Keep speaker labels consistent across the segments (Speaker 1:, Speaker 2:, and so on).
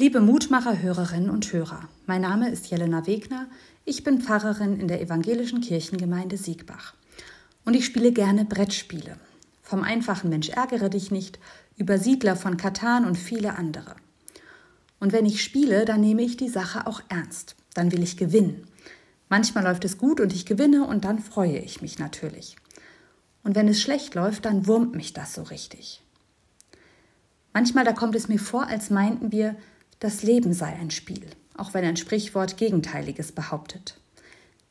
Speaker 1: Liebe Mutmacher, Hörerinnen und Hörer, mein Name ist Jelena Wegner, ich bin Pfarrerin in der evangelischen Kirchengemeinde Siegbach und ich spiele gerne Brettspiele. Vom einfachen Mensch ärgere dich nicht, über Siedler von Katan und viele andere. Und wenn ich spiele, dann nehme ich die Sache auch ernst, dann will ich gewinnen. Manchmal läuft es gut und ich gewinne und dann freue ich mich natürlich. Und wenn es schlecht läuft, dann wurmt mich das so richtig. Manchmal da kommt es mir vor, als meinten wir, das Leben sei ein Spiel, auch wenn ein Sprichwort Gegenteiliges behauptet.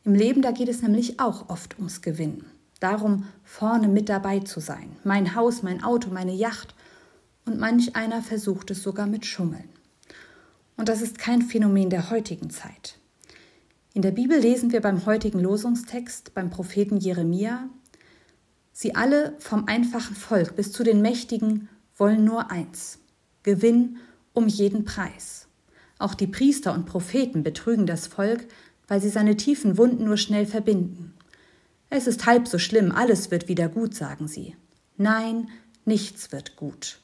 Speaker 1: Im Leben, da geht es nämlich auch oft ums Gewinnen. Darum, vorne mit dabei zu sein. Mein Haus, mein Auto, meine Yacht. Und manch einer versucht es sogar mit Schummeln. Und das ist kein Phänomen der heutigen Zeit. In der Bibel lesen wir beim heutigen Losungstext, beim Propheten Jeremia, Sie alle vom einfachen Volk bis zu den Mächtigen wollen nur eins, Gewinn um jeden Preis. Auch die Priester und Propheten betrügen das Volk, weil sie seine tiefen Wunden nur schnell verbinden. Es ist halb so schlimm, alles wird wieder gut, sagen sie. Nein, nichts wird gut.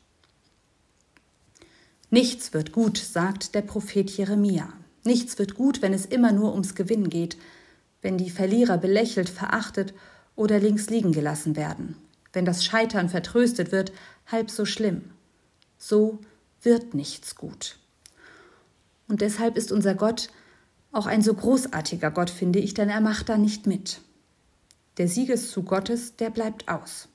Speaker 1: Nichts wird gut, sagt der Prophet Jeremia. Nichts wird gut, wenn es immer nur ums Gewinn geht, wenn die Verlierer belächelt, verachtet oder links liegen gelassen werden, wenn das Scheitern vertröstet wird, halb so schlimm. So wird nichts gut. Und deshalb ist unser Gott auch ein so großartiger Gott, finde ich, denn er macht da nicht mit. Der Siegeszug Gottes, der bleibt aus.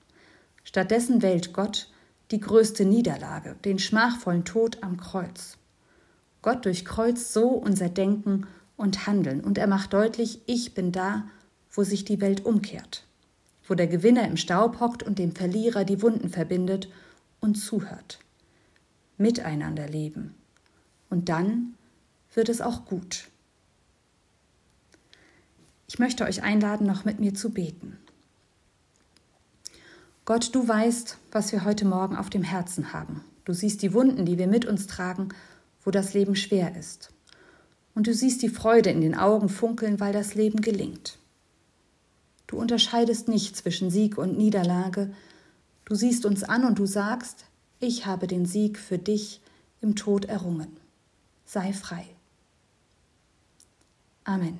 Speaker 1: Stattdessen wählt Gott die größte Niederlage, den schmachvollen Tod am Kreuz. Gott durchkreuzt so unser Denken und Handeln und er macht deutlich, ich bin da, wo sich die Welt umkehrt, wo der Gewinner im Staub hockt und dem Verlierer die Wunden verbindet und zuhört miteinander leben. Und dann wird es auch gut. Ich möchte euch einladen, noch mit mir zu beten. Gott, du weißt, was wir heute Morgen auf dem Herzen haben. Du siehst die Wunden, die wir mit uns tragen, wo das Leben schwer ist. Und du siehst die Freude in den Augen funkeln, weil das Leben gelingt. Du unterscheidest nicht zwischen Sieg und Niederlage. Du siehst uns an und du sagst, ich habe den Sieg für dich im Tod errungen. Sei frei. Amen.